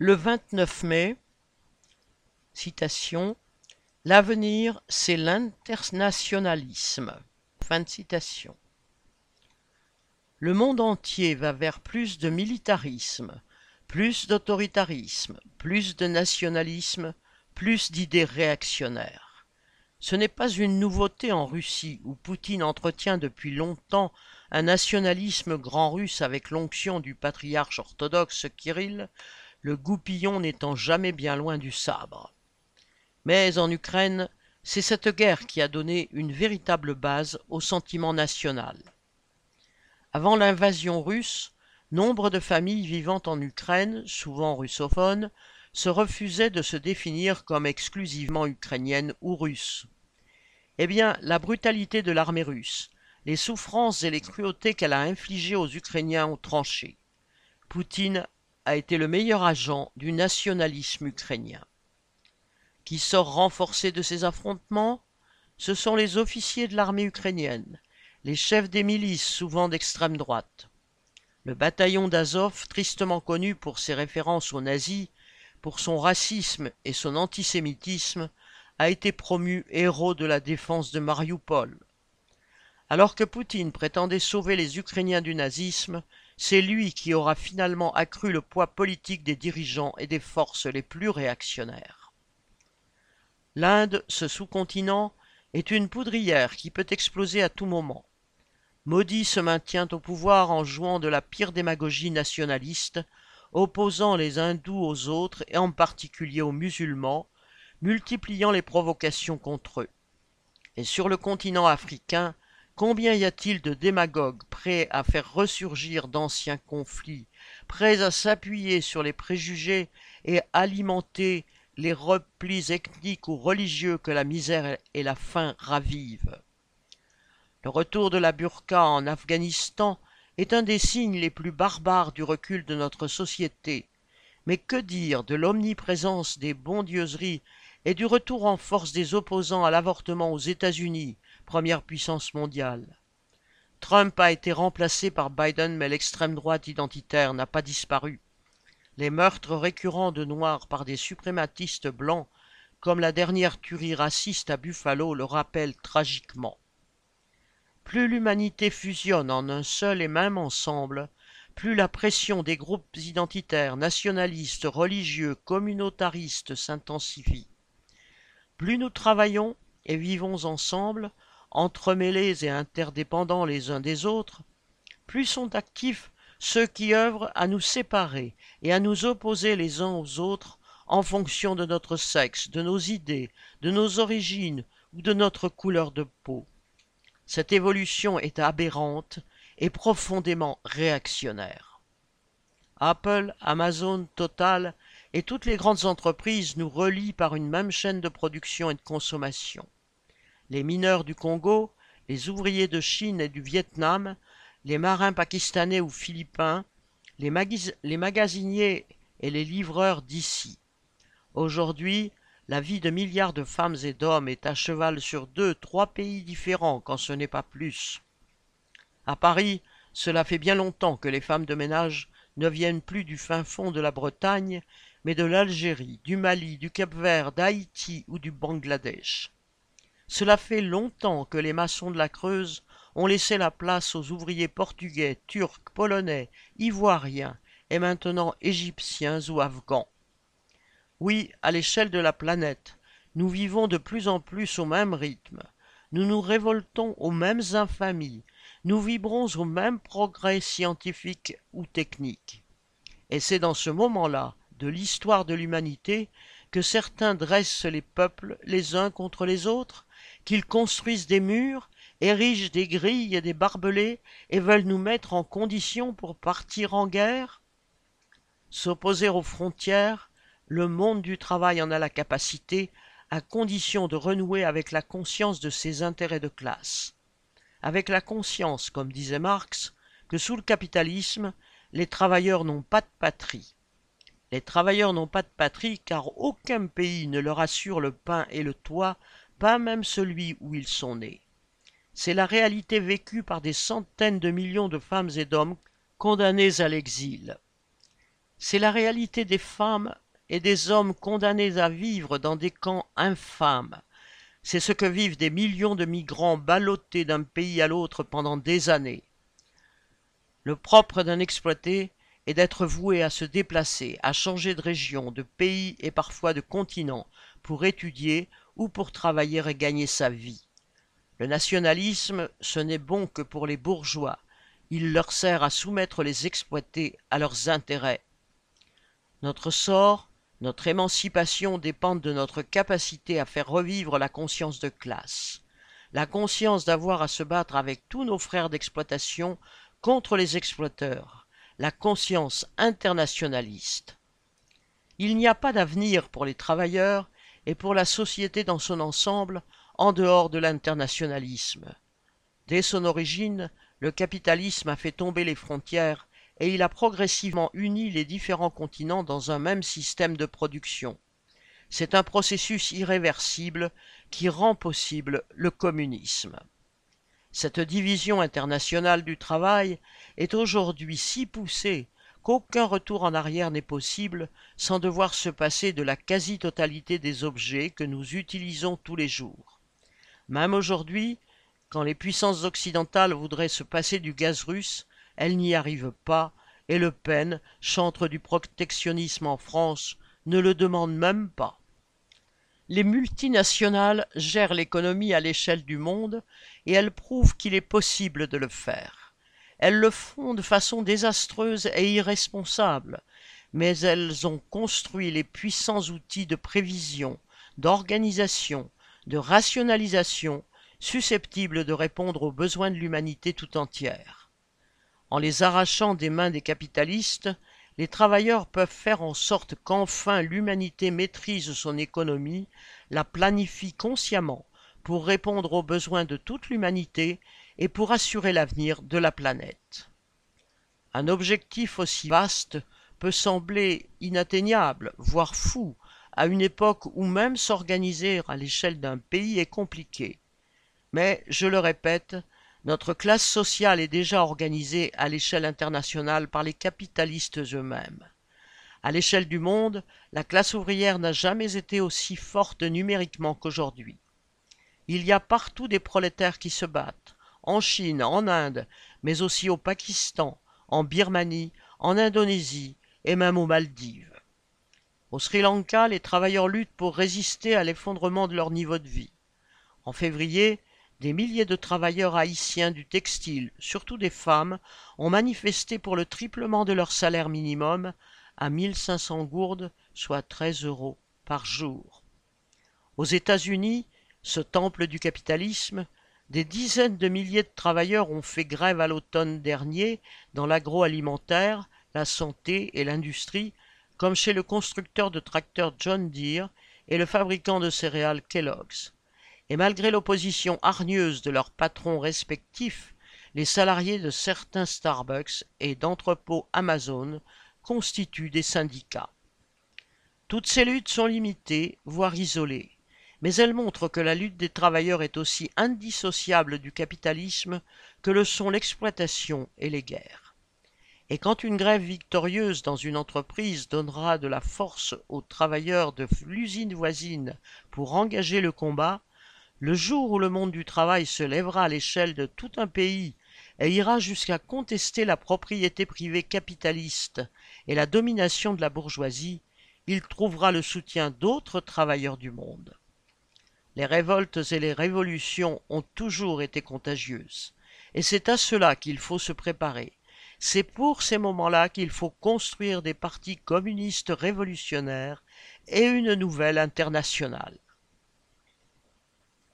Le 29 mai, citation, L'avenir, c'est l'internationalisme. Fin citation. Le monde entier va vers plus de militarisme, plus d'autoritarisme, plus de nationalisme, plus d'idées réactionnaires. Ce n'est pas une nouveauté en Russie, où Poutine entretient depuis longtemps un nationalisme grand russe avec l'onction du patriarche orthodoxe Kirill, le goupillon n'étant jamais bien loin du sabre. Mais en Ukraine, c'est cette guerre qui a donné une véritable base au sentiment national. Avant l'invasion russe, nombre de familles vivant en Ukraine, souvent russophones, se refusaient de se définir comme exclusivement ukrainiennes ou russes. Eh bien, la brutalité de l'armée russe, les souffrances et les cruautés qu'elle a infligées aux Ukrainiens ont tranché. Poutine a été le meilleur agent du nationalisme ukrainien. Qui sort renforcé de ces affrontements Ce sont les officiers de l'armée ukrainienne, les chefs des milices souvent d'extrême droite. Le bataillon d'Azov, tristement connu pour ses références aux nazis, pour son racisme et son antisémitisme, a été promu héros de la défense de Mariupol. Alors que Poutine prétendait sauver les Ukrainiens du nazisme, c'est lui qui aura finalement accru le poids politique des dirigeants et des forces les plus réactionnaires. L'Inde, ce sous-continent, est une poudrière qui peut exploser à tout moment. Modi se maintient au pouvoir en jouant de la pire démagogie nationaliste, opposant les hindous aux autres et en particulier aux musulmans, multipliant les provocations contre eux. Et sur le continent africain, combien y a-t-il de démagogues prêts à faire ressurgir d'anciens conflits, prêts à s'appuyer sur les préjugés et alimenter les replis ethniques ou religieux que la misère et la faim ravivent? Le retour de la burqa en Afghanistan est un des signes les plus barbares du recul de notre société. Mais que dire de l'omniprésence des bondieuseries et du retour en force des opposants à l'avortement aux États-Unis, première puissance mondiale Trump a été remplacé par Biden, mais l'extrême droite identitaire n'a pas disparu. Les meurtres récurrents de Noirs par des suprématistes blancs, comme la dernière tuerie raciste à Buffalo, le rappellent tragiquement. Plus l'humanité fusionne en un seul et même ensemble, plus la pression des groupes identitaires, nationalistes, religieux, communautaristes s'intensifie. Plus nous travaillons et vivons ensemble, entremêlés et interdépendants les uns des autres, plus sont actifs ceux qui œuvrent à nous séparer et à nous opposer les uns aux autres en fonction de notre sexe, de nos idées, de nos origines ou de notre couleur de peau. Cette évolution est aberrante et profondément réactionnaire. Apple, Amazon, Total et toutes les grandes entreprises nous relient par une même chaîne de production et de consommation. Les mineurs du Congo, les ouvriers de Chine et du Vietnam les marins pakistanais ou philippins, les, les magasiniers et les livreurs d'ici. Aujourd'hui, la vie de milliards de femmes et d'hommes est à cheval sur deux, trois pays différents, quand ce n'est pas plus. À Paris, cela fait bien longtemps que les femmes de ménage ne viennent plus du fin fond de la Bretagne, mais de l'Algérie, du Mali, du Cap-Vert, d'Haïti ou du Bangladesh. Cela fait longtemps que les maçons de la Creuse ont laissé la place aux ouvriers portugais, turcs, polonais, ivoiriens et maintenant égyptiens ou afghans. Oui, à l'échelle de la planète, nous vivons de plus en plus au même rythme, nous nous révoltons aux mêmes infamies, nous vibrons aux mêmes progrès scientifiques ou techniques. Et c'est dans ce moment-là de l'histoire de l'humanité que certains dressent les peuples les uns contre les autres, qu'ils construisent des murs érigent des grilles et des barbelés et veulent nous mettre en condition pour partir en guerre? S'opposer aux frontières, le monde du travail en a la capacité, à condition de renouer avec la conscience de ses intérêts de classe. Avec la conscience, comme disait Marx, que sous le capitalisme, les travailleurs n'ont pas de patrie. Les travailleurs n'ont pas de patrie car aucun pays ne leur assure le pain et le toit, pas même celui où ils sont nés. C'est la réalité vécue par des centaines de millions de femmes et d'hommes condamnés à l'exil. C'est la réalité des femmes et des hommes condamnés à vivre dans des camps infâmes. C'est ce que vivent des millions de migrants ballottés d'un pays à l'autre pendant des années. Le propre d'un exploité est d'être voué à se déplacer, à changer de région, de pays et parfois de continent pour étudier ou pour travailler et gagner sa vie. Le nationalisme, ce n'est bon que pour les bourgeois. Il leur sert à soumettre les exploités à leurs intérêts. Notre sort, notre émancipation dépendent de notre capacité à faire revivre la conscience de classe, la conscience d'avoir à se battre avec tous nos frères d'exploitation contre les exploiteurs, la conscience internationaliste. Il n'y a pas d'avenir pour les travailleurs et pour la société dans son ensemble en dehors de l'internationalisme. Dès son origine, le capitalisme a fait tomber les frontières et il a progressivement uni les différents continents dans un même système de production. C'est un processus irréversible qui rend possible le communisme. Cette division internationale du travail est aujourd'hui si poussée qu'aucun retour en arrière n'est possible sans devoir se passer de la quasi-totalité des objets que nous utilisons tous les jours. Même aujourd'hui, quand les puissances occidentales voudraient se passer du gaz russe, elles n'y arrivent pas, et Le Pen, chantre du protectionnisme en France, ne le demande même pas. Les multinationales gèrent l'économie à l'échelle du monde et elles prouvent qu'il est possible de le faire. Elles le font de façon désastreuse et irresponsable, mais elles ont construit les puissants outils de prévision, d'organisation, de rationalisation susceptibles de répondre aux besoins de l'humanité tout entière. En les arrachant des mains des capitalistes, les travailleurs peuvent faire en sorte qu'enfin l'humanité maîtrise son économie, la planifie consciemment pour répondre aux besoins de toute l'humanité et pour assurer l'avenir de la planète. Un objectif aussi vaste peut sembler inatteignable, voire fou, à une époque où même s'organiser à l'échelle d'un pays est compliqué. Mais, je le répète, notre classe sociale est déjà organisée à l'échelle internationale par les capitalistes eux-mêmes. À l'échelle du monde, la classe ouvrière n'a jamais été aussi forte numériquement qu'aujourd'hui. Il y a partout des prolétaires qui se battent, en Chine, en Inde, mais aussi au Pakistan, en Birmanie, en Indonésie et même aux Maldives. Au Sri Lanka, les travailleurs luttent pour résister à l'effondrement de leur niveau de vie. En février, des milliers de travailleurs haïtiens du textile, surtout des femmes, ont manifesté pour le triplement de leur salaire minimum à 1500 gourdes, soit 13 euros par jour. Aux États-Unis, ce temple du capitalisme, des dizaines de milliers de travailleurs ont fait grève à l'automne dernier dans l'agroalimentaire, la santé et l'industrie, comme chez le constructeur de tracteurs John Deere et le fabricant de céréales Kellogg's et malgré l'opposition hargneuse de leurs patrons respectifs, les salariés de certains Starbucks et d'entrepôts Amazon constituent des syndicats. Toutes ces luttes sont limitées, voire isolées, mais elles montrent que la lutte des travailleurs est aussi indissociable du capitalisme que le sont l'exploitation et les guerres. Et quand une grève victorieuse dans une entreprise donnera de la force aux travailleurs de l'usine voisine pour engager le combat, le jour où le monde du travail se lèvera à l'échelle de tout un pays et ira jusqu'à contester la propriété privée capitaliste et la domination de la bourgeoisie, il trouvera le soutien d'autres travailleurs du monde. Les révoltes et les révolutions ont toujours été contagieuses, et c'est à cela qu'il faut se préparer. C'est pour ces moments-là qu'il faut construire des partis communistes révolutionnaires et une nouvelle internationale.